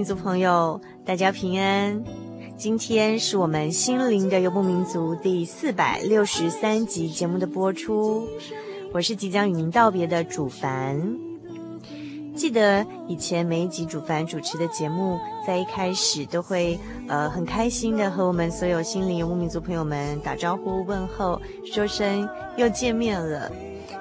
民族朋友，大家平安。今天是我们心灵的游牧民族第四百六十三集节目的播出，我是即将与您道别的主凡。记得以前每一集主凡主持的节目，在一开始都会呃很开心的和我们所有心灵游牧民族朋友们打招呼问候，说声又见面了。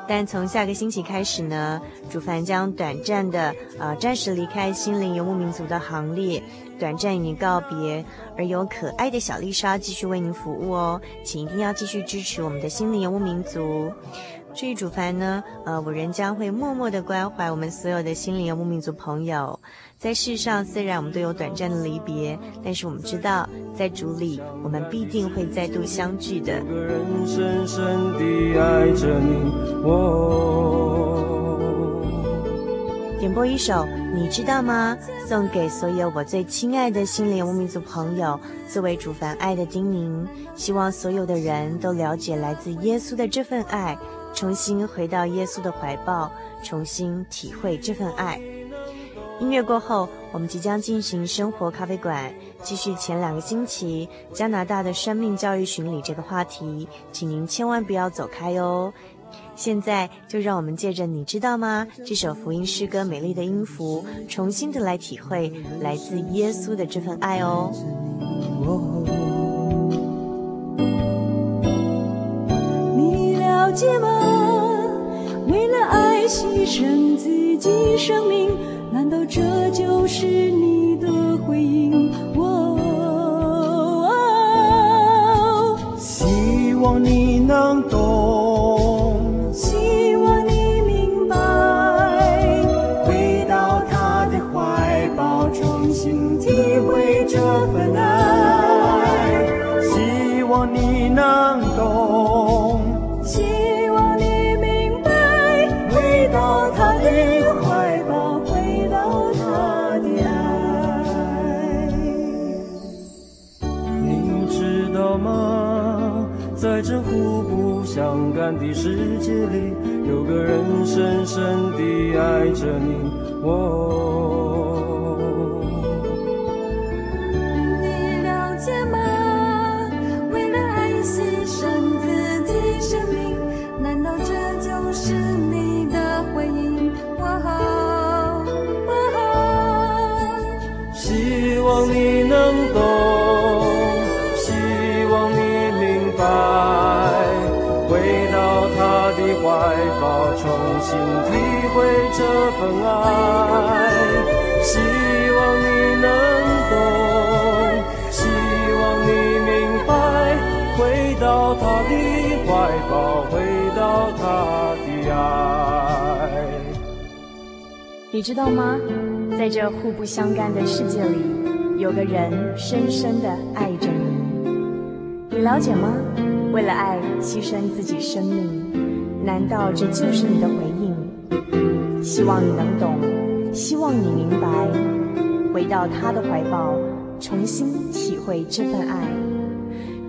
但从下个星期开始呢，主凡将短暂的呃暂时离开心灵游牧民族的行列，短暂与您告别，而由可爱的小丽莎继续为您服务哦，请一定要继续支持我们的心灵游牧民族。至于主凡呢，呃，我仍将会默默的关怀我们所有的心灵游牧民族朋友。在世上，虽然我们都有短暂的离别，但是我们知道，在主里，我们必定会再度相聚的。人深深地爱着你，点播一首，你知道吗？送给所有我最亲爱的心灵游牧民族朋友，作为主凡爱的叮咛。希望所有的人都了解来自耶稣的这份爱。重新回到耶稣的怀抱，重新体会这份爱。音乐过后，我们即将进行生活咖啡馆，继续前两个星期加拿大的生命教育巡礼这个话题，请您千万不要走开哦。现在就让我们借着你知道吗？这首福音诗歌美丽的音符，重新的来体会来自耶稣的这份爱哦。了解吗？为了爱牺牲自己生命，难道这就是你的回应？哦，希望你能懂，在这互不相干的世界里，有个人深深地爱着你。哦，爱，希望你能懂，希望你明白，回到他的怀抱，回到他的爱。你知道吗？在这互不相干的世界里，有个人深深的爱着你。你了解吗？为了爱牺牲自己生命，难道这就是你的回应？希望你能懂，希望你明白，回到他的怀抱，重新体会这份爱。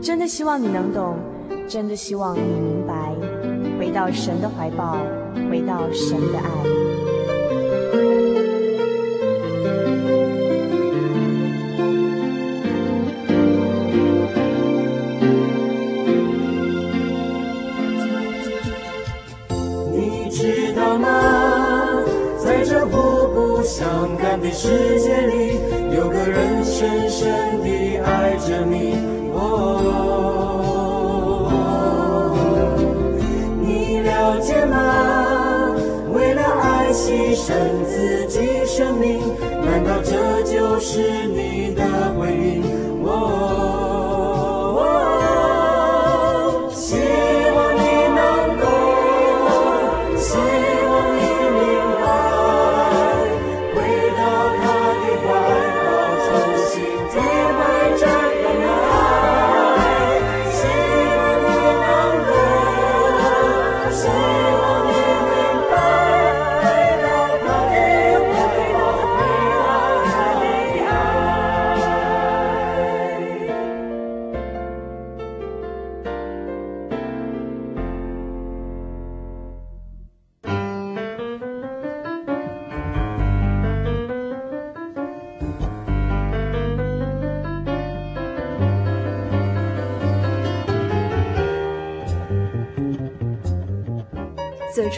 真的希望你能懂，真的希望你明白，回到神的怀抱，回到神的爱。伤感的世界里，有个人深深地爱着你。哦，你了解吗？为了爱牺牲自己生命，难道这就是你的回应？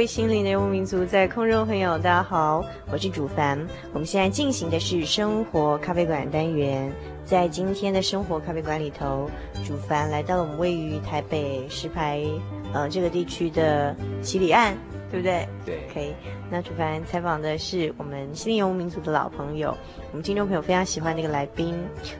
位心灵的游牧民族，在空中朋友，大家好，我是主凡。我们现在进行的是生活咖啡馆单元，在今天的生活咖啡馆里头，主凡来到了我们位于台北石牌呃这个地区的七里岸。对不对？对，可以。那主凡采访的是我们心灵游牧民族的老朋友，我们听众朋友非常喜欢的一个来宾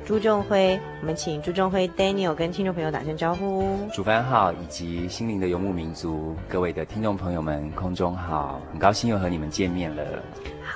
朱仲辉。我们请朱仲辉 Daniel 跟听众朋友打声招呼。主凡好，以及心灵的游牧民族各位的听众朋友们，空中好，很高兴又和你们见面了。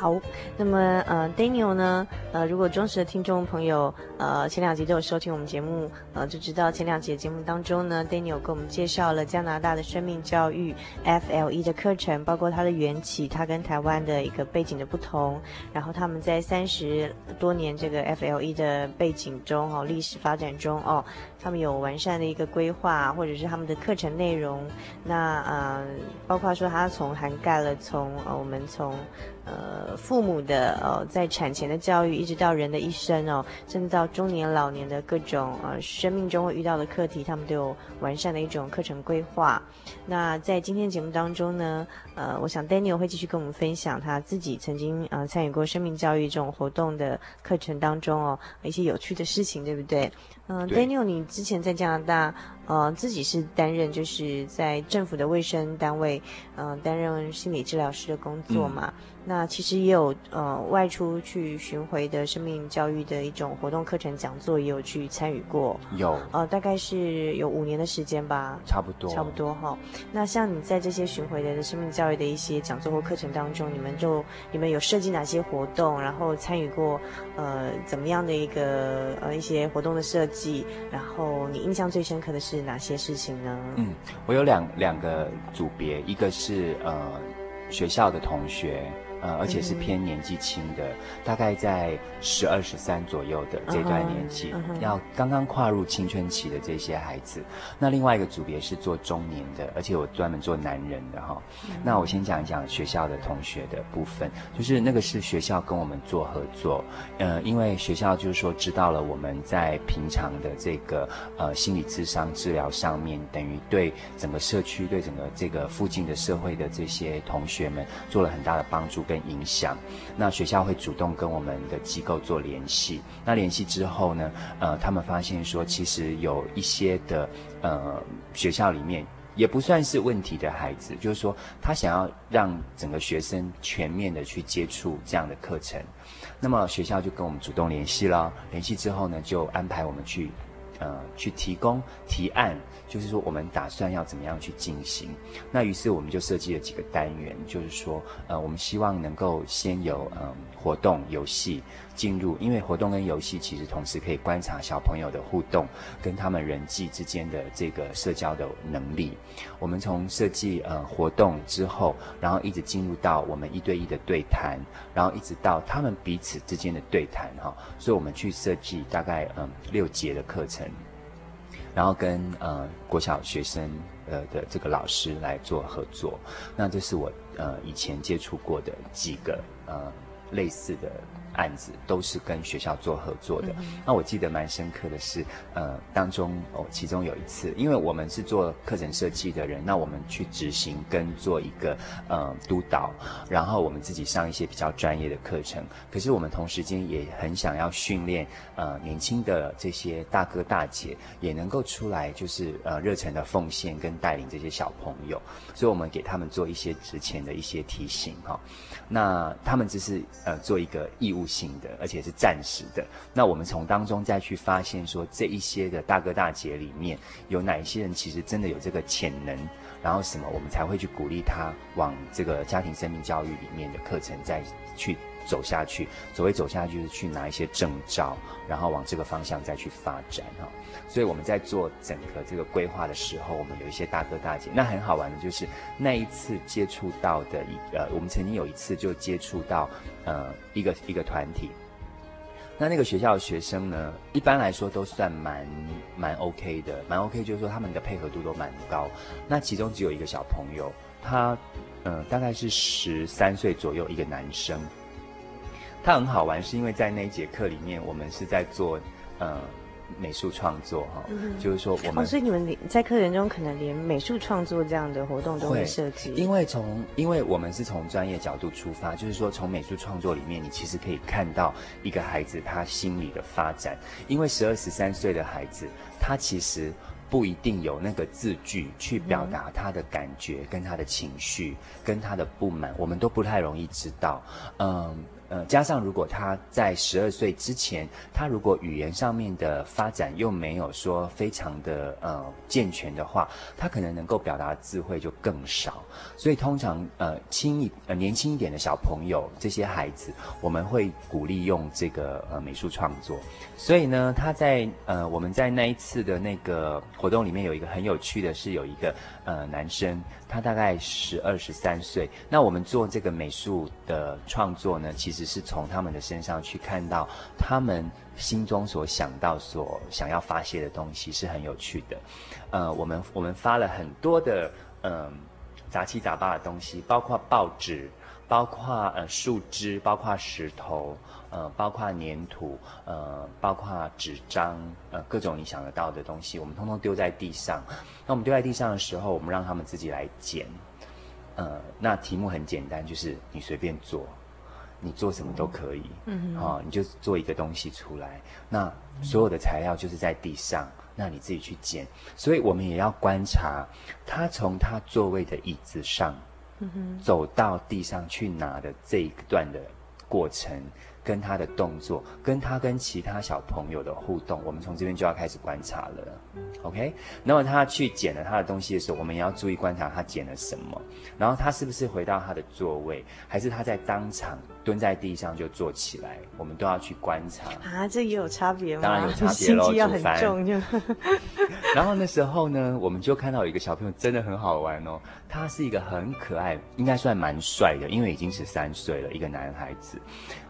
好，那么呃，Daniel 呢，呃，如果忠实的听众朋友，呃，前两集都有收听我们节目，呃，就知道前两集的节目当中呢，Daniel 给我们介绍了加拿大的生命教育 FLE 的课程，包括它的缘起，它跟台湾的一个背景的不同，然后他们在三十多年这个 FLE 的背景中，哦，历史发展中，哦，他们有完善的一个规划，或者是他们的课程内容，那呃，包括说它从涵盖了从呃我们从呃，父母的呃，在产前的教育，一直到人的一生哦，甚至到中年、老年的各种呃，生命中会遇到的课题，他们都有完善的一种课程规划。那在今天节目当中呢，呃，我想 Daniel 会继续跟我们分享他自己曾经呃参与过生命教育这种活动的课程当中哦，一些有趣的事情，对不对？嗯、呃，Daniel，你之前在加拿大。呃，自己是担任就是在政府的卫生单位，呃，担任心理治疗师的工作嘛。嗯、那其实也有呃外出去巡回的生命教育的一种活动课程讲座，也有去参与过。有。呃，大概是有五年的时间吧。差不多。差不多哈。那像你在这些巡回的生命教育的一些讲座或课程当中，你们就你们有设计哪些活动？然后参与过呃怎么样的一个呃一些活动的设计？然后你印象最深刻的是？是哪些事情呢？嗯，我有两两个组别，一个是呃学校的同学。呃，而且是偏年纪轻的，嗯、大概在十二十三左右的这段年纪，嗯嗯、要刚刚跨入青春期的这些孩子。那另外一个组别是做中年的，而且我专门做男人的哈。嗯、那我先讲一讲学校的同学的部分，就是那个是学校跟我们做合作，呃，因为学校就是说知道了我们在平常的这个呃心理智商治疗上面，等于对整个社区、对整个这个附近的社会的这些同学们做了很大的帮助跟。影响，那学校会主动跟我们的机构做联系。那联系之后呢，呃，他们发现说，其实有一些的呃学校里面也不算是问题的孩子，就是说他想要让整个学生全面的去接触这样的课程，那么学校就跟我们主动联系了，联系之后呢，就安排我们去。呃，去提供提案，就是说我们打算要怎么样去进行。那于是我们就设计了几个单元，就是说，呃，我们希望能够先有嗯、活动游戏。进入，因为活动跟游戏其实同时可以观察小朋友的互动，跟他们人际之间的这个社交的能力。我们从设计呃活动之后，然后一直进入到我们一对一的对谈，然后一直到他们彼此之间的对谈哈。所以我们去设计大概嗯六节的课程，然后跟呃国小学生呃的这个老师来做合作。那这是我呃以前接触过的几个呃类似的。案子都是跟学校做合作的。嗯、那我记得蛮深刻的是，呃，当中哦，其中有一次，因为我们是做课程设计的人，那我们去执行跟做一个呃督导，然后我们自己上一些比较专业的课程。可是我们同时间也很想要训练呃年轻的这些大哥大姐，也能够出来就是呃热忱的奉献跟带领这些小朋友，所以我们给他们做一些之前的一些提醒哈。那他们只是呃做一个义务。性的，而且是暂时的。那我们从当中再去发现，说这一些的大哥大姐里面有哪一些人其实真的有这个潜能，然后什么，我们才会去鼓励他往这个家庭生命教育里面的课程再去走下去。所谓走下去，就是去拿一些证照，然后往这个方向再去发展哈。所以我们在做整个这个规划的时候，我们有一些大哥大姐。那很好玩的就是那一次接触到的一呃，我们曾经有一次就接触到呃一个一个团体。那那个学校的学生呢，一般来说都算蛮蛮 OK 的，蛮 OK，就是说他们的配合度都蛮高。那其中只有一个小朋友，他呃大概是十三岁左右一个男生。他很好玩，是因为在那一节课里面，我们是在做呃。美术创作哈，嗯、就是说我们、哦，所以你们在课程中可能连美术创作这样的活动都会设计。因为从，因为我们是从专业角度出发，就是说从美术创作里面，你其实可以看到一个孩子他心理的发展。因为十二十三岁的孩子，他其实不一定有那个字句去表达他的感觉、跟他的情绪、跟他的不满，我们都不太容易知道。嗯。呃，加上如果他在十二岁之前，他如果语言上面的发展又没有说非常的呃健全的话，他可能能够表达的智慧就更少。所以通常呃轻一呃年轻一点的小朋友，这些孩子，我们会鼓励用这个呃美术创作。所以呢，他在呃我们在那一次的那个活动里面有一个很有趣的是有一个呃男生。他大概十二十三岁，那我们做这个美术的创作呢，其实是从他们的身上去看到他们心中所想到、所想要发泄的东西，是很有趣的。呃，我们我们发了很多的嗯、杂七杂八的东西，包括报纸，包括呃树枝，包括石头。呃，包括粘土，呃，包括纸张，呃，各种你想得到的东西，我们通通丢在地上。那我们丢在地上的时候，我们让他们自己来捡。呃，那题目很简单，就是你随便做，你做什么都可以。嗯，好，你就做一个东西出来。那所有的材料就是在地上，那你自己去捡。所以我们也要观察他从他座位的椅子上，走到地上去拿的这一段的过程。跟他的动作，跟他跟其他小朋友的互动，我们从这边就要开始观察了。OK，那么他去捡了他的东西的时候，我们也要注意观察他捡了什么，然后他是不是回到他的座位，还是他在当场蹲在地上就坐起来，我们都要去观察。啊，这也有差别吗？当然有差别喽，心机要很重就。然后那时候呢，我们就看到有一个小朋友真的很好玩哦，他是一个很可爱，应该算蛮帅的，因为已经十三岁了，一个男孩子。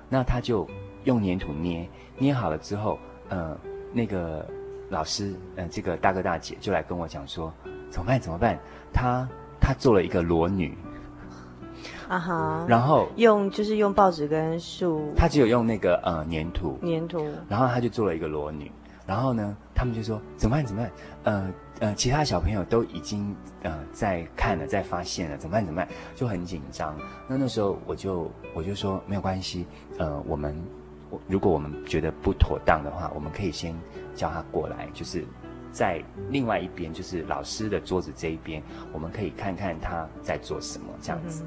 那他就用粘土捏，捏好了之后，呃，那个老师，呃，这个大哥大姐就来跟我讲说，怎么办？怎么办？他他做了一个裸女，啊哈，然后用就是用报纸跟树，他只有用那个呃粘土，粘土，然后他就做了一个裸女，然后呢，他们就说怎么办？怎么办？呃。呃，其他小朋友都已经呃在看了，在发现了，怎么办？怎么办？就很紧张。那那时候我就我就说没有关系，呃，我们如果我们觉得不妥当的话，我们可以先叫他过来，就是在另外一边，就是老师的桌子这一边，我们可以看看他在做什么这样子。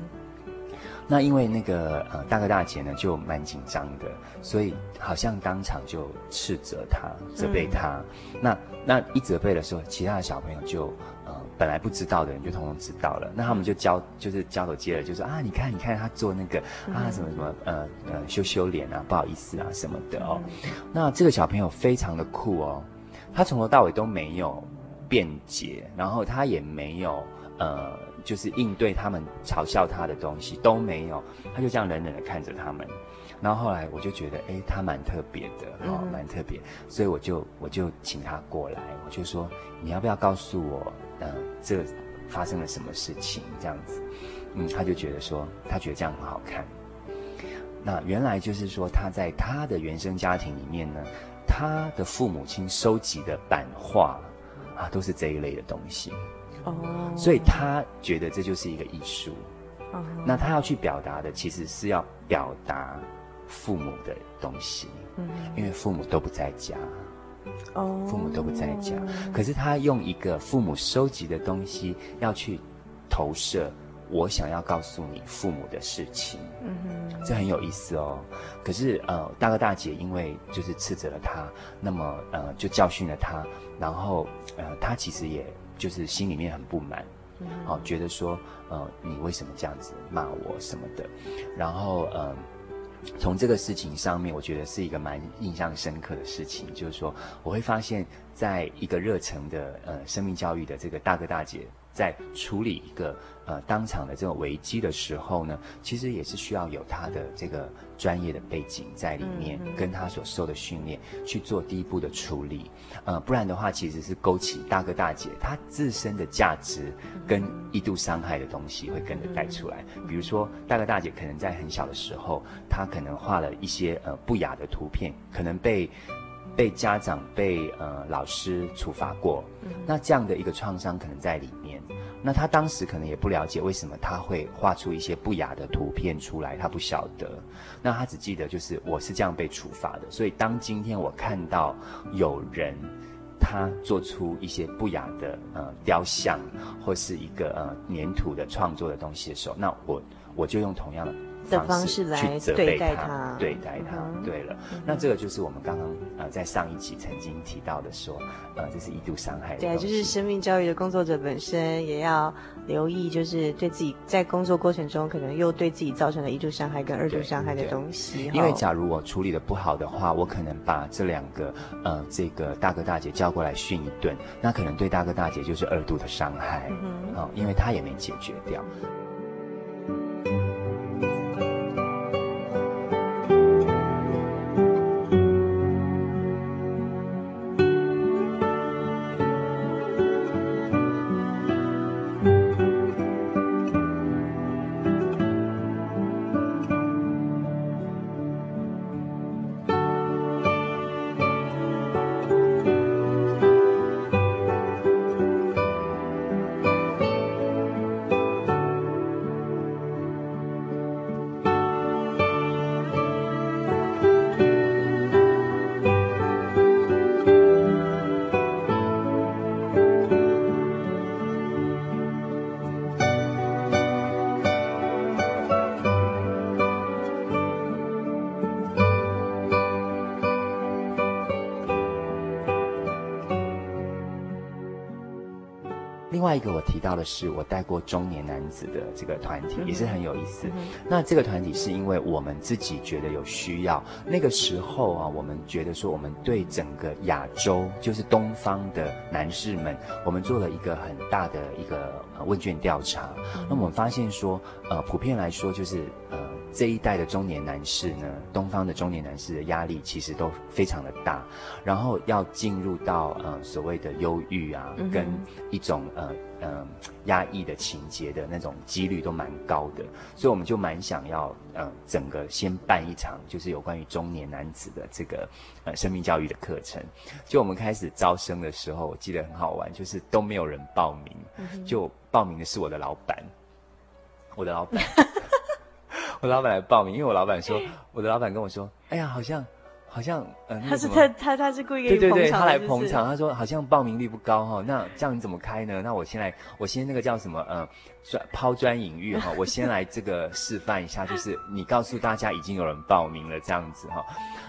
那因为那个呃大哥大姐呢就蛮紧张的，所以好像当场就斥责他、责备他。嗯、那那一责备的时候，其他的小朋友就呃。本来不知道的人就通通知道了，那他们就交就是交头接耳，就说啊，你看你看他做那个啊什么什么呃呃羞羞脸啊，不好意思啊什么的哦。那这个小朋友非常的酷哦，他从头到尾都没有辩解，然后他也没有呃就是应对他们嘲笑他的东西都没有，他就这样冷冷的看着他们。然后后来我就觉得，哎，他蛮特别的哦，蛮特别，所以我就我就请他过来，我就说你要不要告诉我？呃，这发生了什么事情？这样子，嗯，他就觉得说，他觉得这样很好看。那原来就是说，他在他的原生家庭里面呢，他的父母亲收集的版画啊，都是这一类的东西。哦。所以他觉得这就是一个艺术。哦。那他要去表达的，其实是要表达父母的东西。嗯。因为父母都不在家。哦，父母都不在家，可是他用一个父母收集的东西要去投射我想要告诉你父母的事情，嗯哼，这很有意思哦。可是呃，大哥大姐因为就是斥责了他，那么呃就教训了他，然后呃他其实也就是心里面很不满，嗯哼，哦，觉得说呃你为什么这样子骂我什么的，然后呃。从这个事情上面，我觉得是一个蛮印象深刻的事情，就是说，我会发现，在一个热诚的呃生命教育的这个大哥大姐，在处理一个呃当场的这种危机的时候呢，其实也是需要有他的这个专业的背景在里面，嗯嗯、跟他所受的训练去做第一步的处理，呃，不然的话，其实是勾起大哥大姐他自身的价值跟一度伤害的东西会跟着带出来。比如说，大哥大姐可能在很小的时候，他可能画了一些呃不雅的图片，可能被。被家长、被呃老师处罚过，那这样的一个创伤可能在里面。那他当时可能也不了解为什么他会画出一些不雅的图片出来，他不晓得。那他只记得就是我是这样被处罚的。所以当今天我看到有人他做出一些不雅的呃雕像或是一个呃粘土的创作的东西的时候，那我我就用同样的。的方式来对待他，对待他。对了，那这个就是我们刚刚呃在上一集曾经提到的说，呃，这是一度伤害的。对，就是生命教育的工作者本身也要留意，就是对自己在工作过程中可能又对自己造成了一度伤害跟二度伤害的东西。因为假如我处理的不好的话，我可能把这两个呃这个大哥大姐叫过来训一顿，那可能对大哥大姐就是二度的伤害，嗯哼，因为他也没解决掉。另外一个我提到的是，我带过中年男子的这个团体，也是很有意思。嗯、那这个团体是因为我们自己觉得有需要，那个时候啊，我们觉得说，我们对整个亚洲，就是东方的男士们，我们做了一个很大的一个问卷调查。嗯、那我们发现说，呃，普遍来说就是呃。这一代的中年男士呢，东方的中年男士的压力其实都非常的大，然后要进入到呃所谓的忧郁啊，跟一种呃呃压抑的情节的那种几率都蛮高的，所以我们就蛮想要呃整个先办一场就是有关于中年男子的这个呃生命教育的课程。就我们开始招生的时候，我记得很好玩，就是都没有人报名，就报名的是我的老板，我的老板。我老板来报名，因为我老板说，我的老板跟我说，哎呀，好像好像呃，他是他他他是故意对对对，他来捧场。他说好像报名率不高哈，那这样你怎么开呢？那我先来，我先那个叫什么呃，砖抛砖引玉哈，我先来这个示范一下，就是你告诉大家已经有人报名了这样子哈。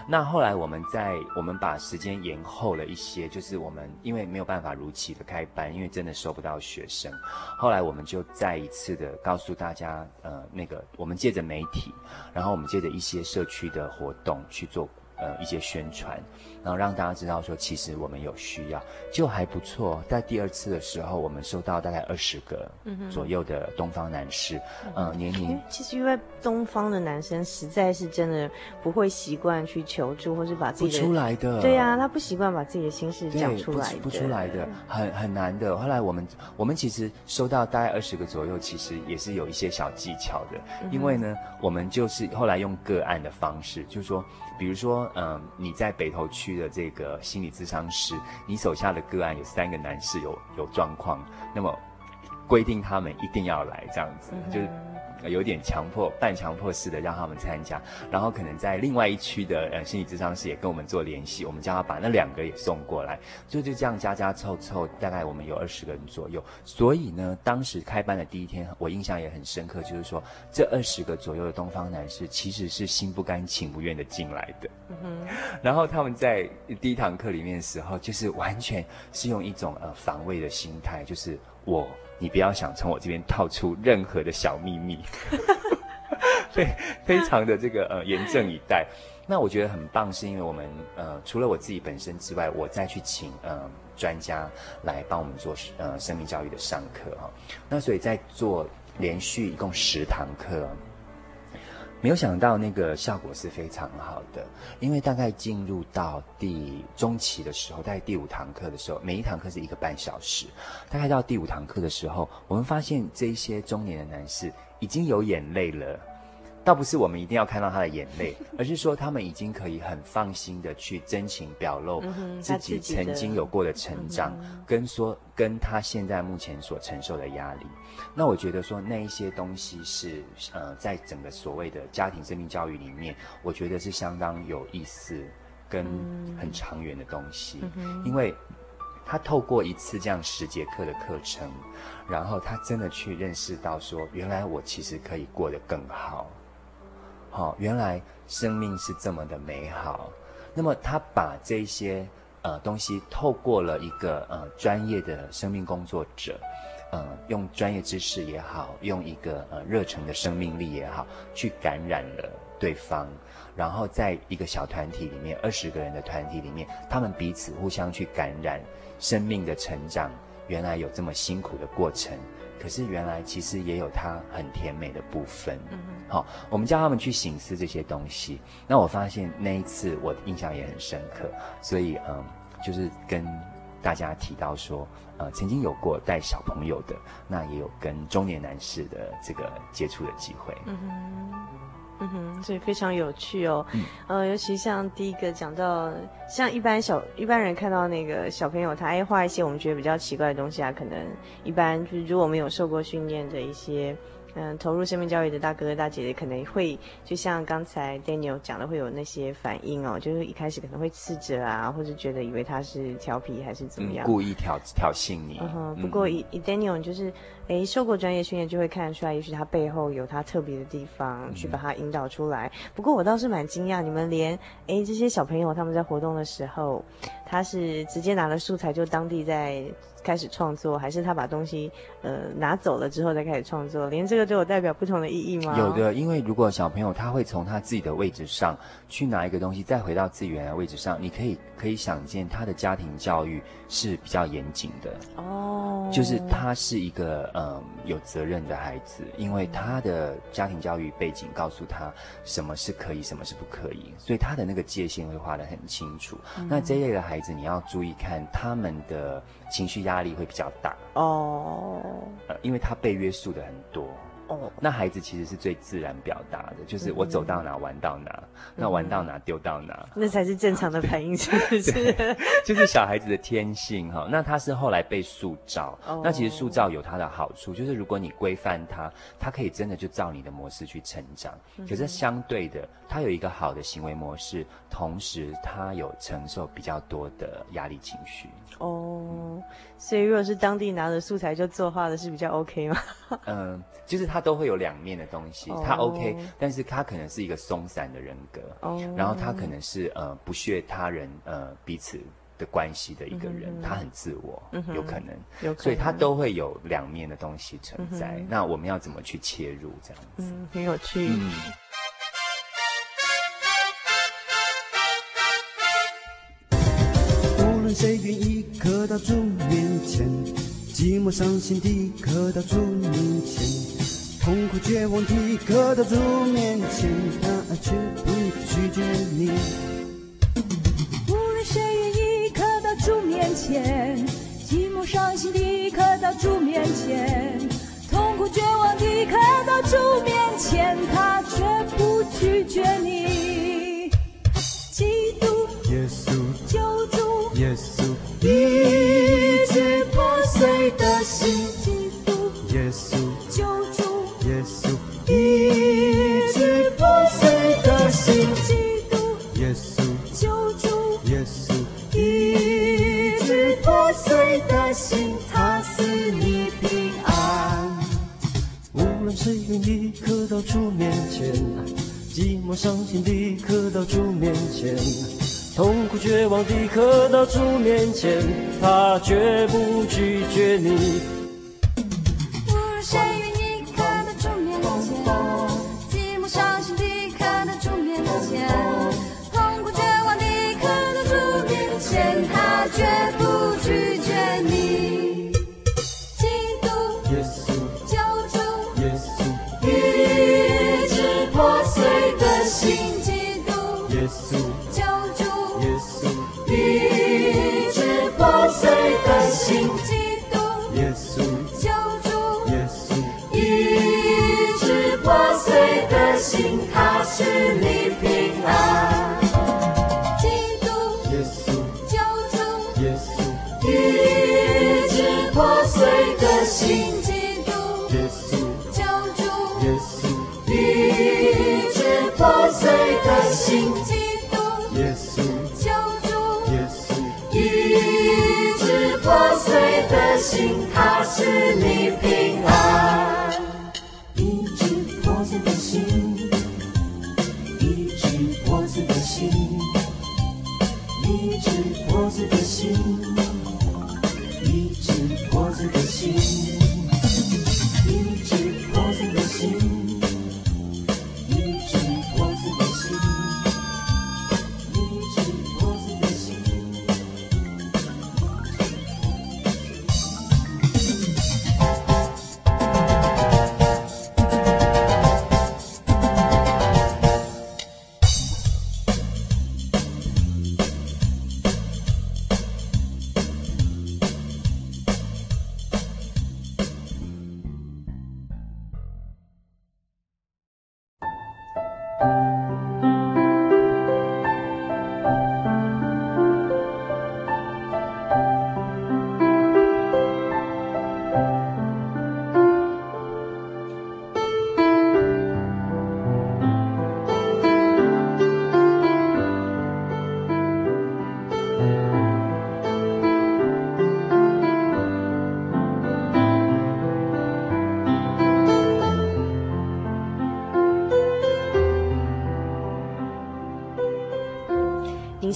那后来我们在我们把时间延后了一些，就是我们因为没有办法如期的开班，因为真的收不到学生。后来我们就再一次的告诉大家，呃，那个我们借着媒体，然后我们借着一些社区的活动去做。呃，一些宣传，然后让大家知道说，其实我们有需要，就还不错。在第二次的时候，我们收到大概二十个左右的东方男士，嗯，呃，年龄。其实因为东方的男生实在是真的不会习惯去求助，或是把自己出来的。对呀，啊，他不习惯把自己的心事讲出来的，不，不出来的，很很难的。后来我们我们其实收到大概二十个左右，其实也是有一些小技巧的，嗯，因为呢，我们就是后来用个案的方式，就是说。比如说，嗯，你在北投区的这个心理咨商师，你手下的个案有三个男士有有状况，那么规定他们一定要来，这样子，嗯、就是。有点强迫、半强迫式的让他们参加，然后可能在另外一区的呃心理咨商师也跟我们做联系，我们叫他把那两个也送过来，就就这样加加凑凑，大概我们有二十个人左右。所以呢，当时开班的第一天，我印象也很深刻，就是说这二十个左右的东方男士其实是心不甘情不愿的进来的。嗯哼。然后他们在第一堂课里面的时候，就是完全是用一种呃防卫的心态，就是我。你不要想从我这边套出任何的小秘密，对，非常的这个呃严阵以待。那我觉得很棒，是因为我们呃除了我自己本身之外，我再去请呃专家来帮我们做呃生命教育的上课哈。那所以在做连续一共十堂课。没有想到那个效果是非常好的，因为大概进入到第中期的时候，大概第五堂课的时候，每一堂课是一个半小时，大概到第五堂课的时候，我们发现这一些中年的男士已经有眼泪了。倒不是我们一定要看到他的眼泪，而是说他们已经可以很放心的去真情表露自己曾经有过的成长，跟说跟他现在目前所承受的压力。那我觉得说那一些东西是呃，在整个所谓的家庭生命教育里面，我觉得是相当有意思跟很长远的东西，因为他透过一次这样十节课的课程，然后他真的去认识到说，原来我其实可以过得更好。好、哦，原来生命是这么的美好。那么他把这些呃东西透过了一个呃专业的生命工作者，呃用专业知识也好，用一个呃热诚的生命力也好，去感染了对方。然后在一个小团体里面，二十个人的团体里面，他们彼此互相去感染生命的成长。原来有这么辛苦的过程。可是原来其实也有它很甜美的部分，嗯哼，好，我们叫他们去醒思这些东西。那我发现那一次我印象也很深刻，所以嗯，就是跟大家提到说，呃，曾经有过带小朋友的，那也有跟中年男士的这个接触的机会。嗯哼。嗯哼，所以非常有趣哦。嗯，呃，尤其像第一个讲到，像一般小一般人看到那个小朋友，他爱画一些我们觉得比较奇怪的东西啊，可能一般就是如果没有受过训练的一些。嗯，投入生命教育的大哥哥大姐姐可能会，就像刚才 Daniel 讲的，会有那些反应哦，就是一开始可能会斥责啊，或者觉得以为他是调皮还是怎么样，嗯、故意挑挑衅你。嗯哼，不过以以 Daniel 就是，诶，受过专业训练就会看得出来，也许他背后有他特别的地方，去把他引导出来。嗯、不过我倒是蛮惊讶，你们连诶这些小朋友他们在活动的时候，他是直接拿了素材就当地在。开始创作，还是他把东西呃拿走了之后再开始创作？连这个都有代表不同的意义吗？有的，因为如果小朋友他会从他自己的位置上去拿一个东西，再回到自己原来的位置上，你可以可以想见他的家庭教育是比较严谨的哦，就是他是一个嗯有责任的孩子，因为他的家庭教育背景告诉他什么是可以，什么是不可以，所以他的那个界限会画得很清楚。嗯、那这一类的孩子，你要注意看他们的情绪压。力会比较大哦，呃，因为他被约束的很多。那孩子其实是最自然表达的，就是我走到哪玩到哪，嗯、那玩到哪丢到哪，那才是正常的反应，是不是？就是小孩子的天性哈。那他是后来被塑造，哦、那其实塑造有他的好处，就是如果你规范他，他可以真的就照你的模式去成长。嗯、可是相对的，他有一个好的行为模式，同时他有承受比较多的压力情绪。哦，嗯、所以如果是当地拿着素材就作画的是比较 OK 吗？嗯，就是他都会有两面的东西，他 OK，但是他可能是一个松散的人格，哦，然后他可能是呃不屑他人呃彼此的关系的一个人，嗯、他很自我，嗯、有可能，有可能，所以他都会有两面的东西存在。嗯、那我们要怎么去切入这样子？嗯，很有趣。嗯谁愿意刻到主面前？寂寞伤心地刻到主面前，痛苦绝望地刻到主面前，他却不拒绝你。无论谁愿意刻到主面前，寂寞伤心地刻到主面前，痛苦绝望地刻到主面前，他却不拒绝你。基督，耶稣。救主耶稣，医治破碎的心，立刻到主面前，寂寞伤心的刻到主面前。痛苦绝望立刻到主面前，他绝不拒绝你。是你平安。基督耶稣。破碎的心。基督耶稣。破碎的心。基督耶稣。破碎的心。它是你平着的心，一直活着的心。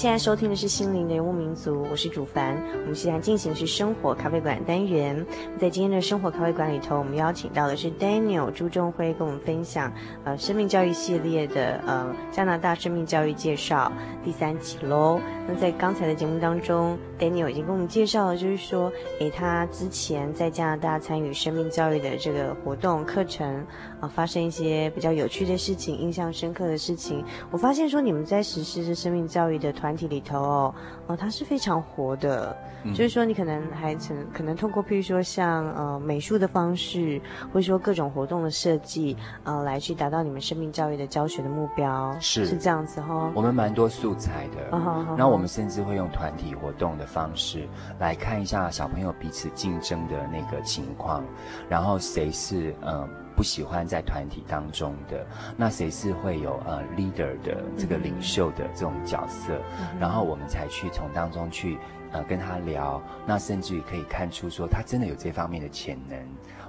现在收听的是《心灵的游牧民族》，我是主凡。我们现在进行的是生活咖啡馆单元。在今天的生活咖啡馆里头，我们邀请到的是 Daniel 朱仲辉，跟我们分享呃生命教育系列的呃加拿大生命教育介绍第三集喽。那在刚才的节目当中 Daniel 已经跟我们介绍了，就是说，诶，他之前在加拿大参与生命教育的这个活动课程啊，发生一些比较有趣的事情，印象深刻的事情。我发现说，你们在实施这生命教育的团体里头哦，哦，它是非常活的，嗯、就是说，你可能还曾可能通过，譬如说像呃美术的方式，或者说各种活动的设计，呃，来去达到你们生命教育的教学的目标，是是这样子哈、哦。我们蛮多素材的，然后、uh uh. 我们甚至会用团体活动的方式来看一下小朋友彼此竞争的那个情况，然后谁是呃不喜欢在团体当中的，那谁是会有呃 leader 的这个领袖的这种角色，uh. 然后我们才去从当中去呃跟他聊，那甚至于可以看出说他真的有这方面的潜能。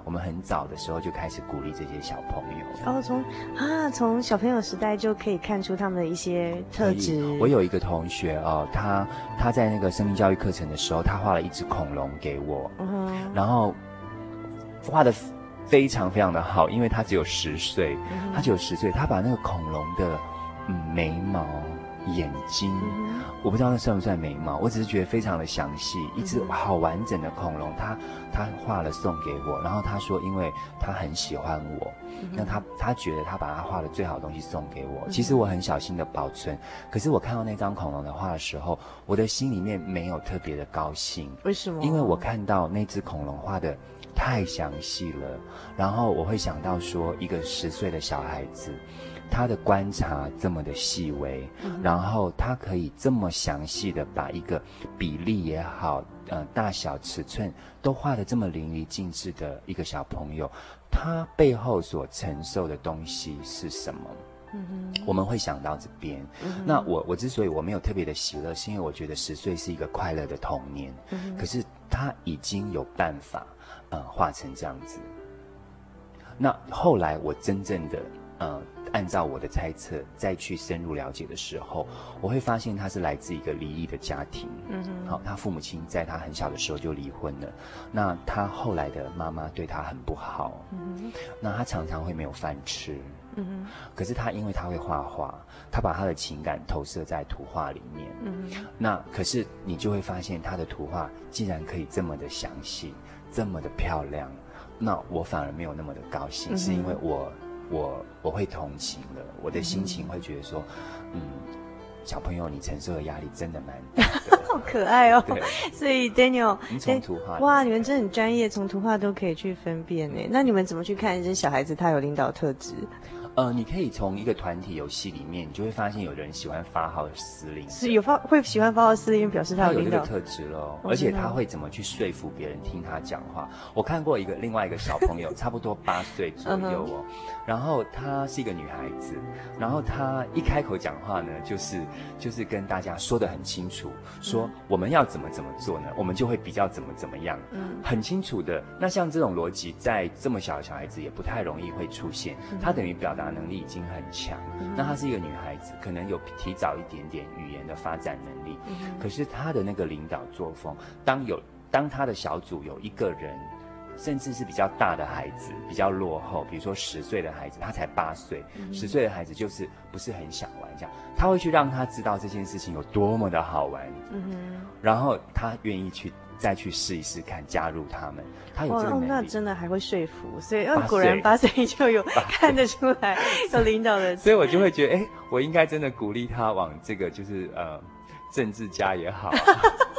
我们很早的时候就开始鼓励这些小朋友，然后从啊，从小朋友时代就可以看出他们的一些特质。我有一个同学哦，他他在那个生命教育课程的时候，他画了一只恐龙给我，嗯，然后画的非常非常的好，因为他只有十岁，嗯，他只有十岁，他把那个恐龙的嗯眉毛。眼睛，我不知道那算不算眉毛，我只是觉得非常的详细，一只好完整的恐龙，他他画了送给我，然后他说，因为他很喜欢我，那他他觉得他把他画的最好的东西送给我，其实我很小心的保存，可是我看到那张恐龙的画的时候，我的心里面没有特别的高兴，为什么？因为我看到那只恐龙画的太详细了，然后我会想到说，一个十岁的小孩子。他的观察这么的细微，然后他可以这么详细的把一个比例也好，呃，大小尺寸都画的这么淋漓尽致的一个小朋友，他背后所承受的东西是什么？我们会想到这边。嗯，那我我之所以我没有特别的喜乐，是因为我觉得十岁是一个快乐的童年。嗯，可是他已经有办法，呃，画成这样子。那后来我真正的，呃。按照我的猜测，再去深入了解的时候，我会发现他是来自一个离异的家庭。嗯哼，好，他父母亲在他很小的时候就离婚了。那他后来的妈妈对他很不好。嗯哼，那他常常会没有饭吃。嗯哼，可是他因为他会画画，他把他的情感投射在图画里面。嗯哼，那可是你就会发现他的图画竟然可以这么的详细，这么的漂亮。那我反而没有那么的高兴，嗯，是因为我。我我会同情的，我的心情会觉得说，小朋友，你承受的压力真的蛮大的，好可爱哦。对所以 Daniel，从图画，哇，你们真的很专业，从图画都可以去分辨呢。那你们怎么去看这小孩子他有领导特质？呃，你可以从一个团体游戏里面，你就会发现有人喜欢发号施令，是有发会喜欢发号施令，表示他有这个特质喽。而且他会怎么去说服别人听他讲话？我看过一个另外一个小朋友，差不多八岁左右哦，然后她是一个女孩子，然后她一开口讲话呢，就是就是跟大家说的很清楚，说我们要怎么怎么做呢？我们就会比较怎么怎么样，嗯，很清楚的。那像这种逻辑，在这么小的小孩子也不太容易会出现，他等于表达。能力已经很强，那她是一个女孩子，可能有提早一点点语言的发展能力。可是她的那个领导作风，当有当她的小组有一个人，甚至是比较大的孩子，比较落后，比如说十岁的孩子，他才八岁，十岁的孩子就是不是很想玩这样，他会去让他知道这件事情有多么的好玩，然后他愿意去。再去试一试看，加入他们，他有这个能力。哦，那真的还会说服，所以，果然八岁就有看得出来有领导的，所以我就会觉得，哎，我应该真的鼓励他往这个，就是呃，政治家也好。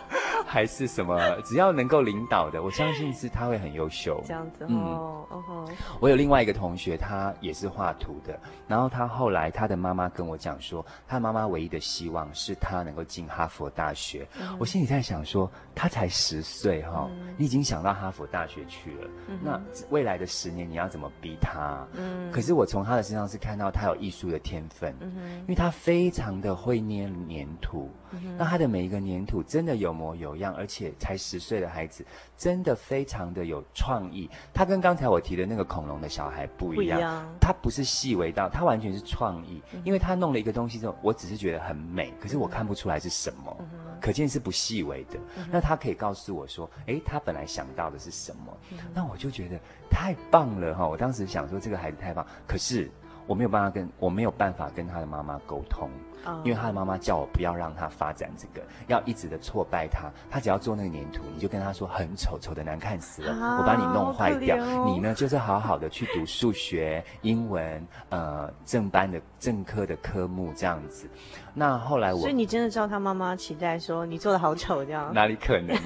还是什么？只要能够领导的，我相信是他会很优秀。这样子哦，嗯，哦吼。我有另外一个同学，他也是画图的。然后他后来，他的妈妈跟我讲说，他妈妈唯一的希望是他能够进哈佛大学。嗯、我心里在想说，他才十岁哈，嗯、你已经想到哈佛大学去了。嗯、那未来的十年，你要怎么逼他？嗯。可是我从他的身上是看到他有艺术的天分。嗯哼。因为他非常的会捏黏土。嗯。那他的每一个粘土真的有模有样。而且才十岁的孩子，真的非常的有创意。他跟刚才我提的那个恐龙的小孩不一样，他不是细微到，他完全是创意。嗯、因为他弄了一个东西之后，我只是觉得很美，可是我看不出来是什么，嗯、可见是不细微的。嗯、那他可以告诉我说，诶，他本来想到的是什么？嗯、那我就觉得太棒了哈！我当时想说这个孩子太棒，可是我没有办法跟我没有办法跟他的妈妈沟通。因为他的妈妈叫我不要让他发展这个，要一直的挫败他。他只要做那个黏土，你就跟他说很丑，丑的难看死了，我把你弄坏掉。你呢，就是好好的去读数学、英文，呃，正班的正科的科目这样子。那后来我，所以你真的照他妈妈期待说你做的好丑这样？哪里可能？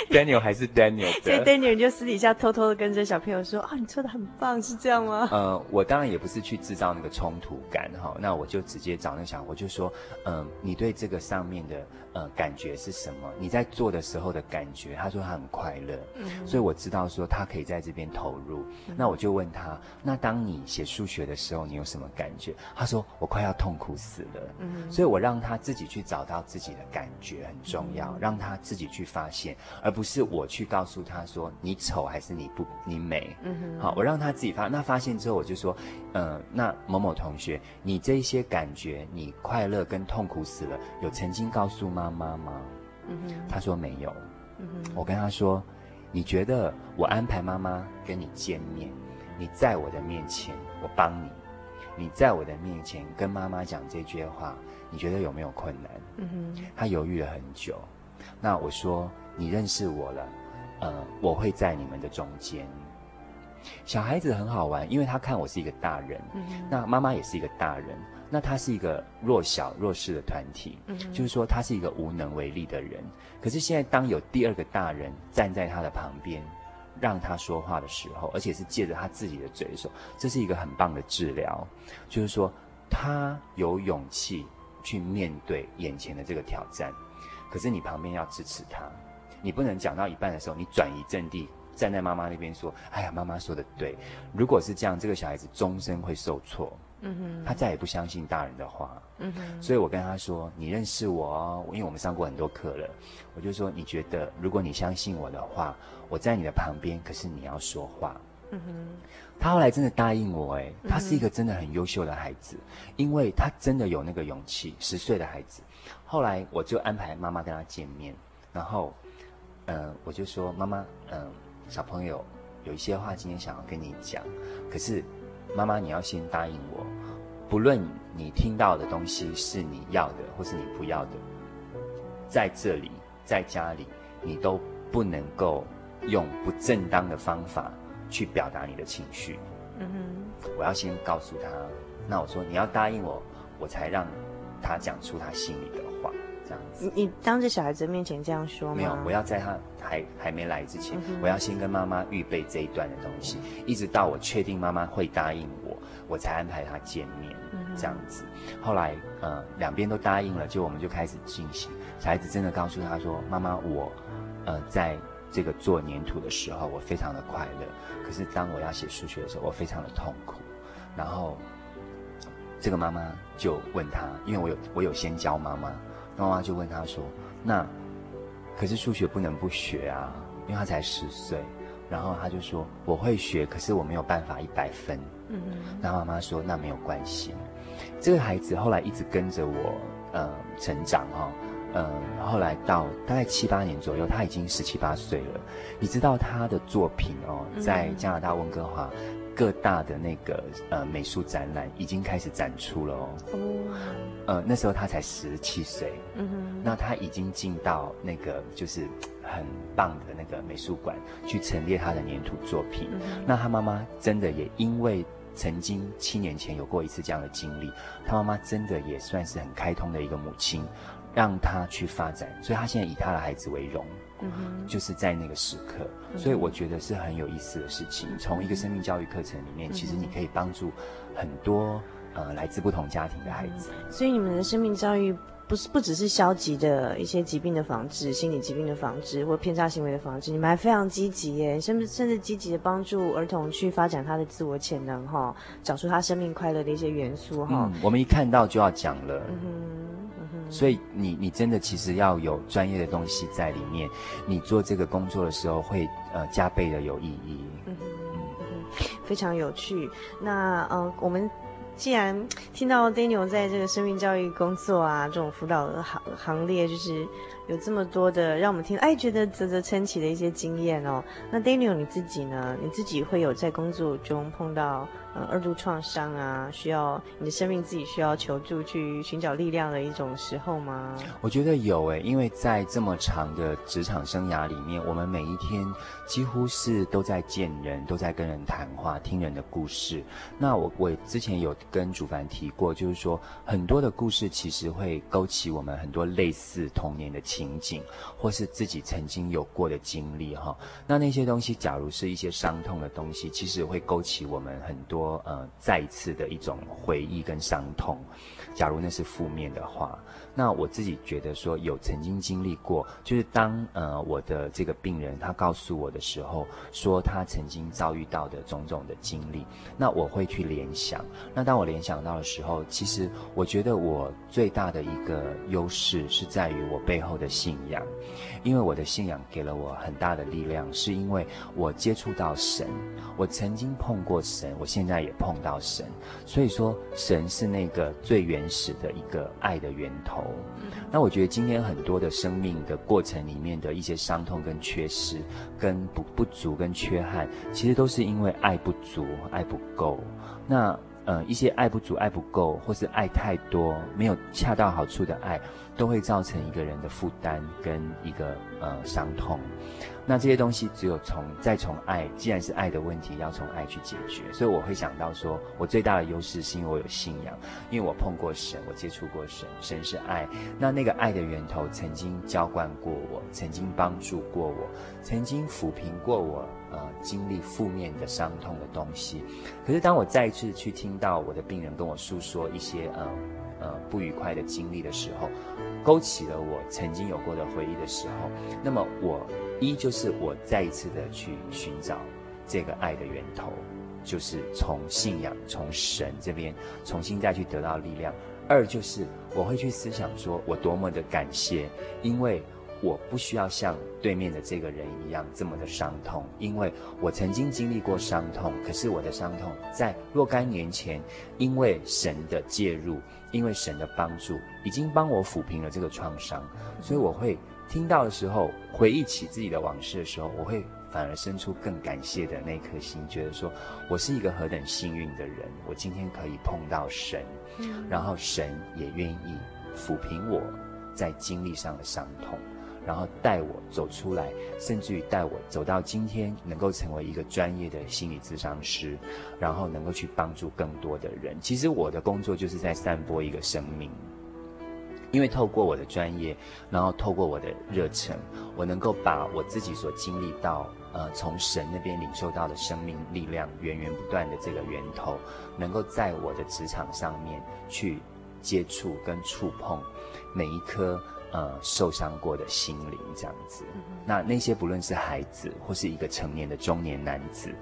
Daniel 还是 Daniel 的，所以 Daniel 就私底下偷偷的跟这小朋友说啊，你做的很棒，是这样吗？呃，我当然也不是去制造那个冲突感哈，那我就直接找那小，我就说，嗯、呃，你对这个上面的呃感觉是什么？你在做的时候的感觉？他说他很快乐，嗯，所以我知道说他可以在这边投入，嗯、那我就问他，那当你写数学的时候，你有什么感觉？他说我快要痛苦死了，嗯，所以我让他自己去找到自己的感觉很重要，嗯、让他自己去发现，而不。是我去告诉他说你丑还是你不你美，嗯哼，好，我让他自己发。那发现之后，我就说，嗯、呃，那某某同学，你这些感觉，你快乐跟痛苦死了，有曾经告诉妈妈吗？嗯哼，他说没有。嗯哼，我跟他说，你觉得我安排妈妈跟你见面，你在我的面前，我帮你，你在我的面前跟妈妈讲这句话，你觉得有没有困难？嗯哼，他犹豫了很久。那我说。你认识我了，呃，我会在你们的中间。小孩子很好玩，因为他看我是一个大人，嗯、那妈妈也是一个大人，那他是一个弱小弱势的团体，嗯、就是说他是一个无能为力的人。可是现在当有第二个大人站在他的旁边，让他说话的时候，而且是借着他自己的嘴说，这是一个很棒的治疗，就是说他有勇气去面对眼前的这个挑战。可是你旁边要支持他。你不能讲到一半的时候，你转移阵地，站在妈妈那边说：“哎呀，妈妈说的对。”如果是这样，这个小孩子终身会受挫。嗯哼，他再也不相信大人的话。嗯哼，所以我跟他说：“你认识我哦，因为我们上过很多课了。”我就说：“你觉得，如果你相信我的话，我在你的旁边，可是你要说话。”嗯哼，他后来真的答应我。哎，他是一个真的很优秀的孩子，因为他真的有那个勇气。十岁的孩子，后来我就安排妈妈跟他见面，然后。嗯，我就说妈妈，嗯，小朋友有一些话今天想要跟你讲，可是妈妈你要先答应我，不论你听到的东西是你要的或是你不要的，在这里在家里你都不能够用不正当的方法去表达你的情绪。嗯哼，我要先告诉他，那我说你要答应我，我才让他讲出他心里的话。你你当着小孩子面前这样说吗？没有，我要在他还还没来之前，嗯、我要先跟妈妈预备这一段的东西，一直到我确定妈妈会答应我，我才安排他见面，嗯、这样子。后来，呃，两边都答应了，就我们就开始进行。小孩子真的告诉他说：“妈妈，我，呃，在这个做粘土的时候，我非常的快乐。可是当我要写数学的时候，我非常的痛苦。”然后，这个妈妈就问他，因为我有我有先教妈妈。妈妈就问他说：“那可是数学不能不学啊，因为他才十岁。”然后他就说：“我会学，可是我没有办法一百分。”嗯嗯。那妈妈说：“那没有关系。”这个孩子后来一直跟着我，呃，成长哈，嗯，后来到大概七八年左右，他已经十七八岁了。你知道他的作品哦，在加拿大温哥华。各大的那个呃美术展览已经开始展出了哦。哦。呃，那时候他才十七岁。嗯哼。那他已经进到那个就是很棒的那个美术馆去陈列他的粘土作品。嗯。那他妈妈真的也因为曾经七年前有过一次这样的经历，他妈妈真的也算是很开通的一个母亲，让他去发展，所以他现在以他的孩子为荣。嗯，就是在那个时刻，所以我觉得是很有意思的事情。从一个生命教育课程里面，其实你可以帮助很多呃来自不同家庭的孩子。所以你们的生命教育不是不只是消极的一些疾病的防治、心理疾病的防治或偏差行为的防治，你们还非常积极耶，甚至甚至积极的帮助儿童去发展他的自我潜能哈，找出他生命快乐的一些元素哈。嗯，我们一看到就要讲了。嗯哼。所以你你真的其实要有专业的东西在里面，你做这个工作的时候会呃加倍的有意义。嗯哼嗯哼，非常有趣。那呃，我们既然听到 Daniel 在这个生命教育工作啊，这种辅导的行行列，就是有这么多的让我们听，哎，觉得啧啧称奇的一些经验哦。那 Daniel 你自己呢？你自己会有在工作中碰到？呃，二度创伤啊，需要你的生命自己需要求助，去寻找力量的一种时候吗？我觉得有诶，因为在这么长的职场生涯里面，我们每一天几乎是都在见人，都在跟人谈话，听人的故事。那我我之前有跟主凡提过，就是说很多的故事其实会勾起我们很多类似童年的情景，或是自己曾经有过的经历哈。那那些东西，假如是一些伤痛的东西，其实会勾起我们很多。说呃，再一次的一种回忆跟伤痛，假如那是负面的话，那我自己觉得说有曾经经历过，就是当呃我的这个病人他告诉我的时候，说他曾经遭遇到的种种的经历，那我会去联想。那当我联想到的时候，其实我觉得我最大的一个优势是在于我背后的信仰，因为我的信仰给了我很大的力量，是因为我接触到神，我曾经碰过神，我现在。现在也碰到神，所以说神是那个最原始的一个爱的源头。那我觉得今天很多的生命的过程里面的一些伤痛跟缺失、跟不不足跟缺憾，其实都是因为爱不足、爱不够。那呃一些爱不足、爱不够，或是爱太多，没有恰到好处的爱，都会造成一个人的负担跟一个呃伤痛。那这些东西只有从再从爱，既然是爱的问题，要从爱去解决。所以我会想到说，我最大的优势是因为我有信仰，因为我碰过神，我接触过神，神是爱。那那个爱的源头曾经浇灌过我，曾经帮助过我，曾经抚平过我呃经历负面的伤痛的东西。可是当我再一次去听到我的病人跟我诉说一些呃呃不愉快的经历的时候，勾起了我曾经有过的回忆的时候，那么我。一就是我再一次的去寻找这个爱的源头，就是从信仰、从神这边重新再去得到力量。二就是我会去思想说，我多么的感谢，因为我不需要像对面的这个人一样这么的伤痛，因为我曾经经历过伤痛，可是我的伤痛在若干年前，因为神的介入，因为神的帮助，已经帮我抚平了这个创伤，所以我会。听到的时候，回忆起自己的往事的时候，我会反而生出更感谢的那颗心，觉得说我是一个何等幸运的人，我今天可以碰到神，然后神也愿意抚平我在经历上的伤痛，然后带我走出来，甚至于带我走到今天能够成为一个专业的心理咨商师，然后能够去帮助更多的人。其实我的工作就是在散播一个生命。因为透过我的专业，然后透过我的热忱，我能够把我自己所经历到，呃，从神那边领受到的生命力量源源不断的这个源头，能够在我的职场上面去接触跟触碰每一颗呃受伤过的心灵，这样子。那那些不论是孩子或是一个成年的中年男子，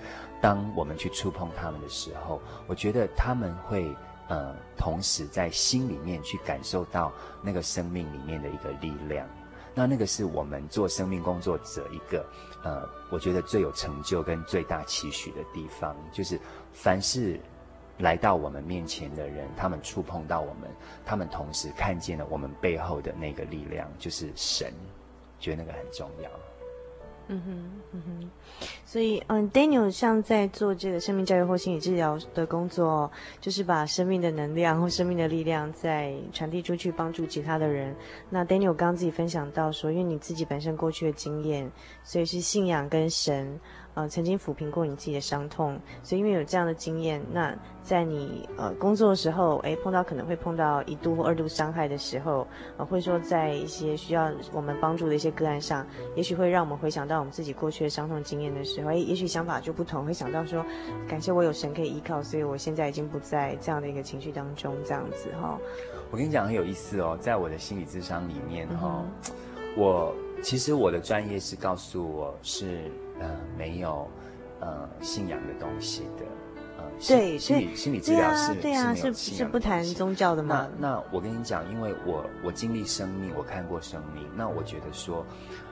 当我们去触碰他们的时候，我觉得他们会。呃，同时在心里面去感受到那个生命里面的一个力量，那那个是我们做生命工作者一个呃，我觉得最有成就跟最大期许的地方，就是凡是来到我们面前的人，他们触碰到我们，他们同时看见了我们背后的那个力量，就是神，觉得那个很重要。嗯哼，嗯哼，所以，嗯，Daniel 像在做这个生命教育或心理治疗的工作，就是把生命的能量或生命的力量再传递出去，帮助其他的人。那 Daniel 刚刚自己分享到说，因为你自己本身过去的经验，所以是信仰跟神。呃，曾经抚平过你自己的伤痛，所以因为有这样的经验，那在你呃工作的时候，哎，碰到可能会碰到一度或二度伤害的时候，呃，或者说在一些需要我们帮助的一些个案上，也许会让我们回想到我们自己过去的伤痛经验的时候，哎，也许想法就不同，会想到说，感谢我有神可以依靠，所以我现在已经不在这样的一个情绪当中，这样子哈、哦。我跟你讲很有意思哦，在我的心理智商里面哈、哦嗯，我其实我的专业是告诉我是。呃，没有，呃，信仰的东西的，呃，对，心理心理治疗是对啊，是是不谈宗教的吗？那那我跟你讲，因为我我经历生命，我看过生命，那我觉得说，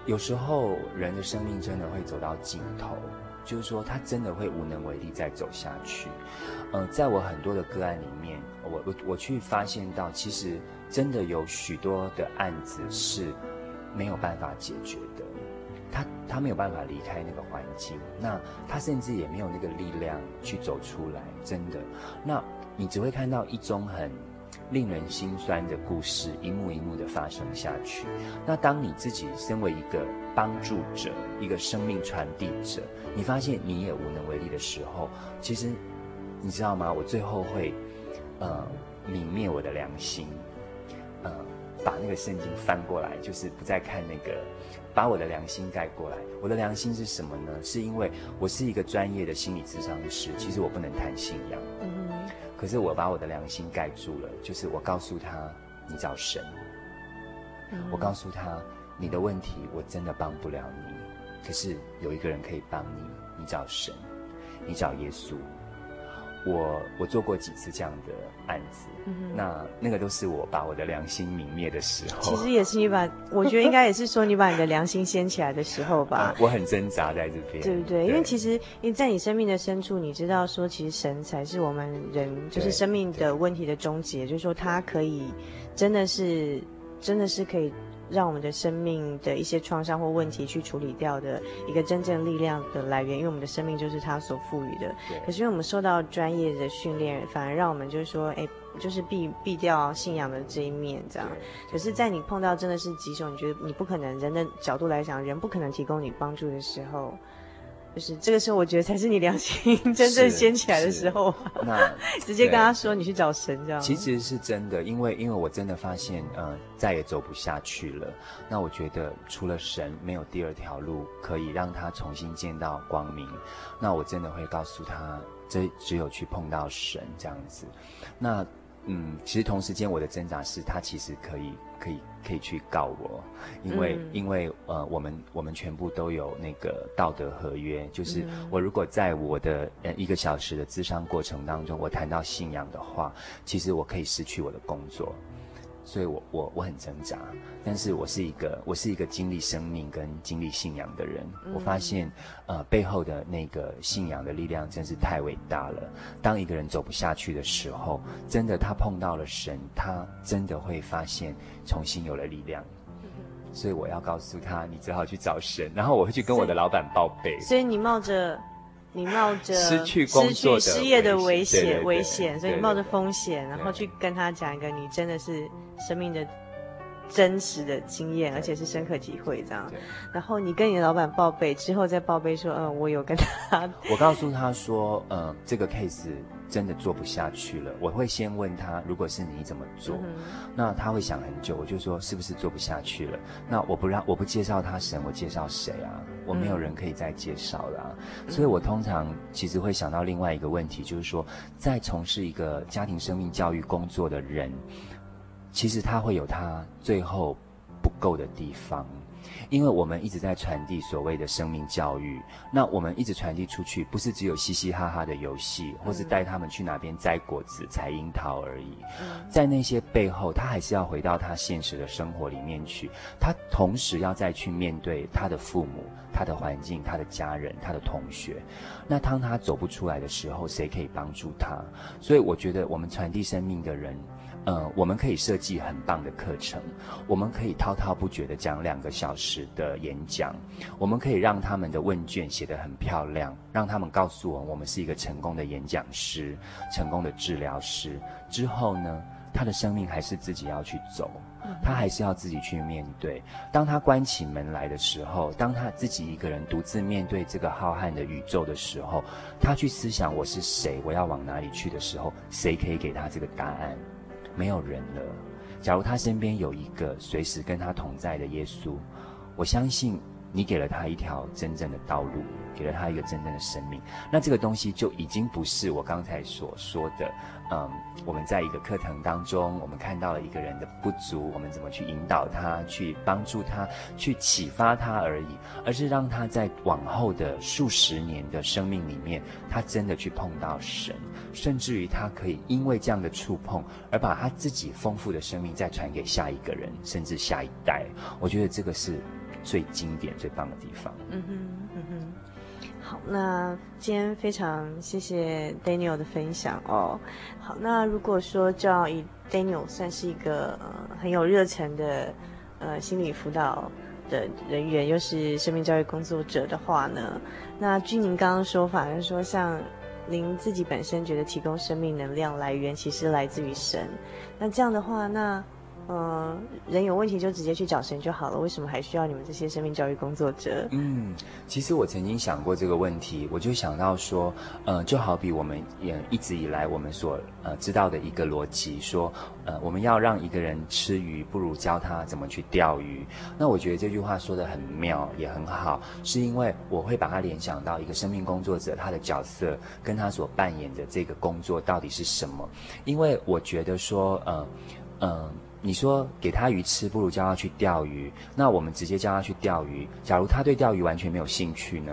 有时候人的生命真的会走到尽头，就是说他真的会无能为力再走下去。呃，在我很多的个案里面，我我我去发现到，其实真的有许多的案子是。没有办法解决的，他他没有办法离开那个环境，那他甚至也没有那个力量去走出来，真的。那你只会看到一种很令人心酸的故事，一幕一幕的发生下去。那当你自己身为一个帮助者，一个生命传递者，你发现你也无能为力的时候，其实你知道吗？我最后会呃泯灭我的良心，呃。把那个圣经翻过来，就是不再看那个，把我的良心盖过来。我的良心是什么呢？是因为我是一个专业的心理咨商师，其实我不能谈信仰。嗯。可是我把我的良心盖住了，就是我告诉他，你找神。嗯。我告诉他，你的问题我真的帮不了你，可是有一个人可以帮你，你找神，你找耶稣。我我做过几次这样的案子，嗯、那那个都是我把我的良心泯灭的时候。其实也是你把，我觉得应该也是说你把你的良心掀起来的时候吧。我很挣扎在这边，对不对？对，因为其实因为在你生命的深处，你知道说，其实神才是我们人就是生命的问题的终结，就是说他可以真的是真的是可以。让我们的生命的一些创伤或问题去处理掉的一个真正力量的来源，因为我们的生命就是它所赋予的。可是因为我们受到专业的训练，反而让我们就是说，哎，就是避避掉信仰的这一面，这样。可是，在你碰到真的是棘手，你觉得你不可能，人的角度来讲，人不可能提供你帮助的时候。就是这个时候，我觉得才是你良心 真正掀起来的时候。那 直接跟他说你去找神这样。其实是真的，因为因为我真的发现，呃，再也走不下去了。那我觉得除了神，没有第二条路可以让他重新见到光明。那我真的会告诉他，这只有去碰到神这样子。那。嗯，其实同时间我的挣扎是，他其实可以可以可以去告我，因为、嗯、因为呃，我们我们全部都有那个道德合约，就是我如果在我的呃一个小时的咨商过程当中，我谈到信仰的话，其实我可以失去我的工作。所以我我我很挣扎，但是我是一个我是一个经历生命跟经历信仰的人。嗯、我发现，呃，背后的那个信仰的力量真是太伟大了。当一个人走不下去的时候，真的他碰到了神，他真的会发现重新有了力量。所以我要告诉他，你只好去找神。然后我会去跟我的老板报备。所以你冒着。你冒着失去工作、失去失业的危险，危险，所以你冒着风险，然后去跟他讲一个你真的是生命的真实的经验，而且是深刻体会这样。然后你跟你的老板报备之后，再报备说，嗯，我有跟他。我告诉他说，嗯，这个 case。真的做不下去了，我会先问他，如果是你怎么做？嗯、那他会想很久，我就说是不是做不下去了？那我不让我不介绍他神，我介绍谁啊？我没有人可以再介绍了、啊嗯，所以我通常其实会想到另外一个问题，就是说，在从事一个家庭生命教育工作的人，其实他会有他最后不够的地方。因为我们一直在传递所谓的生命教育，那我们一直传递出去，不是只有嘻嘻哈哈的游戏，或是带他们去哪边摘果子、采樱桃而已。在那些背后，他还是要回到他现实的生活里面去。他同时要再去面对他的父母、他的环境、他的家人、他的同学。那当他走不出来的时候，谁可以帮助他？所以我觉得，我们传递生命的人。呃，我们可以设计很棒的课程，我们可以滔滔不绝地讲两个小时的演讲，我们可以让他们的问卷写得很漂亮，让他们告诉我，我们是一个成功的演讲师，成功的治疗师。之后呢，他的生命还是自己要去走，他还是要自己去面对。当他关起门来的时候，当他自己一个人独自面对这个浩瀚的宇宙的时候，他去思想我是谁，我要往哪里去的时候，谁可以给他这个答案？没有人了。假如他身边有一个随时跟他同在的耶稣，我相信你给了他一条真正的道路，给了他一个真正的生命。那这个东西就已经不是我刚才所说的。嗯，我们在一个课程当中，我们看到了一个人的不足，我们怎么去引导他，去帮助他，去启发他而已，而是让他在往后的数十年的生命里面，他真的去碰到神，甚至于他可以因为这样的触碰，而把他自己丰富的生命再传给下一个人，甚至下一代。我觉得这个是最经典、最棒的地方。嗯，嗯。好，那今天非常谢谢 Daniel 的分享哦。好，那如果说叫以 Daniel 算是一个呃很有热忱的呃心理辅导的人员，又是生命教育工作者的话呢，那据您刚刚说法，就是说像您自己本身觉得提供生命能量来源其实来自于神，那这样的话，那。嗯，人有问题就直接去找神就好了，为什么还需要你们这些生命教育工作者？嗯，其实我曾经想过这个问题，我就想到说，呃，就好比我们也一直以来我们所呃知道的一个逻辑，说，呃，我们要让一个人吃鱼，不如教他怎么去钓鱼。那我觉得这句话说得很妙，也很好，是因为我会把它联想到一个生命工作者他的角色跟他所扮演的这个工作到底是什么？因为我觉得说，呃，嗯、你说给他鱼吃，不如教他去钓鱼。那我们直接教他去钓鱼。假如他对钓鱼完全没有兴趣呢？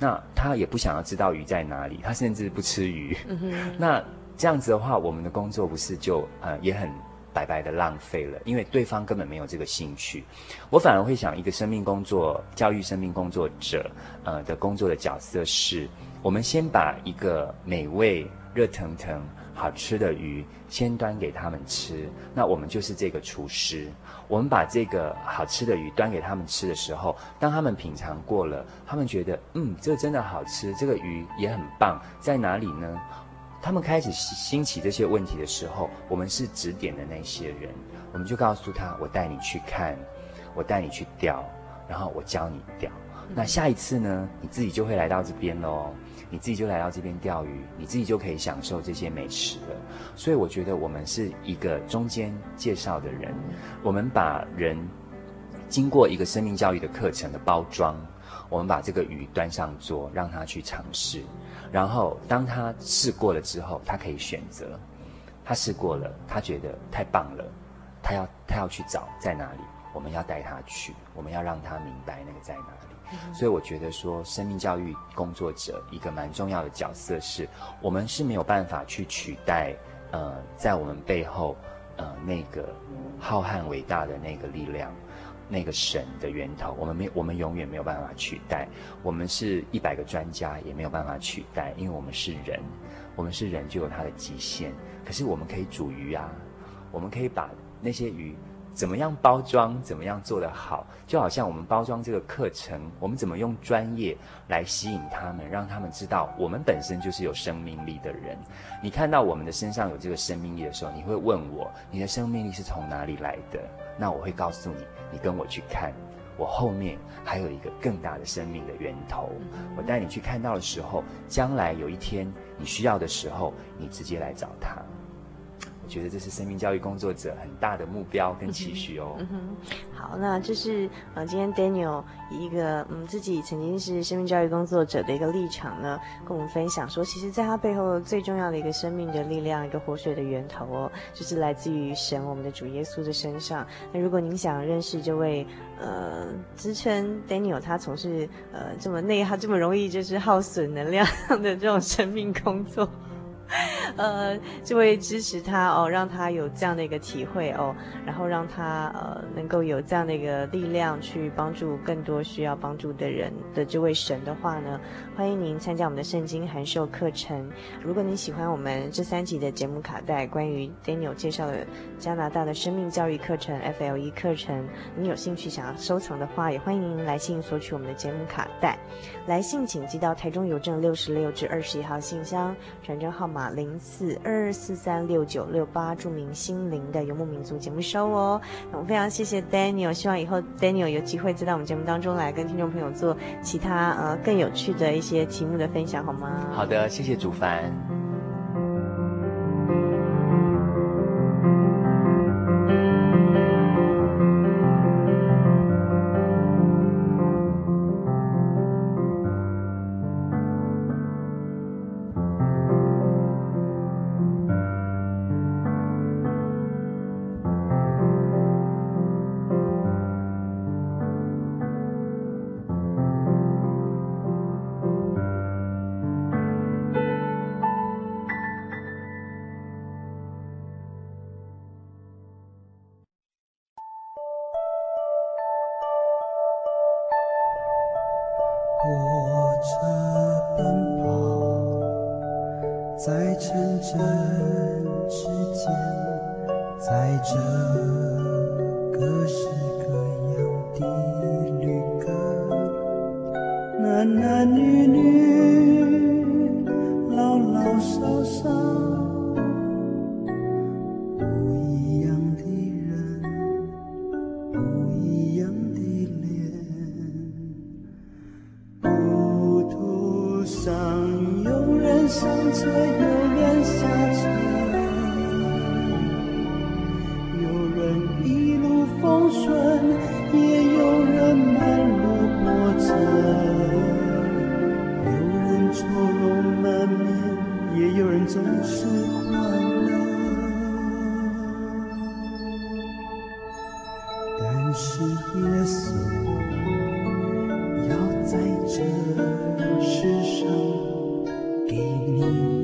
那他也不想要知道鱼在哪里，他甚至不吃鱼。嗯。那这样子的话，我们的工作不是就呃也很白白的浪费了？因为对方根本没有这个兴趣。我反而会想，一个生命工作、教育生命工作者呃的工作的角色是，我们先把一个美味、热腾腾。好吃的鱼先端给他们吃，那我们就是这个厨师。我们把这个好吃的鱼端给他们吃的时候，当他们品尝过了，他们觉得嗯，这个真的好吃，这个鱼也很棒，在哪里呢？他们开始兴起这些问题的时候，我们是指点的那些人，我们就告诉他：我带你去看，我带你去钓，然后我教你钓。那下一次呢，你自己就会来到这边喽。你自己就来到这边钓鱼，你自己就可以享受这些美食了。所以我觉得我们是一个中间介绍的人，我们把人经过一个生命教育的课程的包装，我们把这个鱼端上桌，让他去尝试。然后当他试过了之后，他可以选择。他试过了，他觉得太棒了，他要他要去找在哪里，我们要带他去，我们要让他明白那个在哪里。所以我觉得说，生命教育工作者一个蛮重要的角色是，我们是没有办法去取代，呃，在我们背后，呃，那个浩瀚伟大的那个力量，那个神的源头，我们没，我们永远没有办法取代。我们是一百个专家也没有办法取代，因为我们是人，我们是人就有它的极限。可是我们可以煮鱼啊，我们可以把那些鱼。怎么样包装？怎么样做得好？就好像我们包装这个课程，我们怎么用专业来吸引他们，让他们知道我们本身就是有生命力的人。你看到我们的身上有这个生命力的时候，你会问我，你的生命力是从哪里来的？那我会告诉你，你跟我去看，我后面还有一个更大的生命的源头。我带你去看到的时候，将来有一天你需要的时候，你直接来找他。我觉得这是生命教育工作者很大的目标跟期许哦。嗯哼，好，那这是呃，今天 Daniel 以一个嗯自己曾经是生命教育工作者的一个立场呢，跟我们分享说，其实在他背后最重要的一个生命的力量，一个活水的源头哦，就是来自于神，我们的主耶稣的身上。那如果您想认识这位呃支撑 Daniel 他从事呃这么内耗这么容易就是耗损能量的这种生命工作。呃，就会支持他哦，让他有这样的一个体会哦，然后让他呃能够有这样的一个力量去帮助更多需要帮助的人的这位神的话呢，欢迎您参加我们的圣经函授课程。如果您喜欢我们这三集的节目卡带，关于 Daniel 介绍的加拿大的生命教育课程 FLE 课程，你有兴趣想要收藏的话，也欢迎您来信索取我们的节目卡带。来信请寄到台中邮政六十六至二十一号信箱，传真号码零四二四三六九六八，著名心灵的游牧民族节目收哦。那我非常谢谢 Daniel，希望以后 Daniel 有机会再到我们节目当中来跟听众朋友做其他呃更有趣的一些题目的分享，好吗？好的，谢谢主凡。是耶稣要在这世上给你。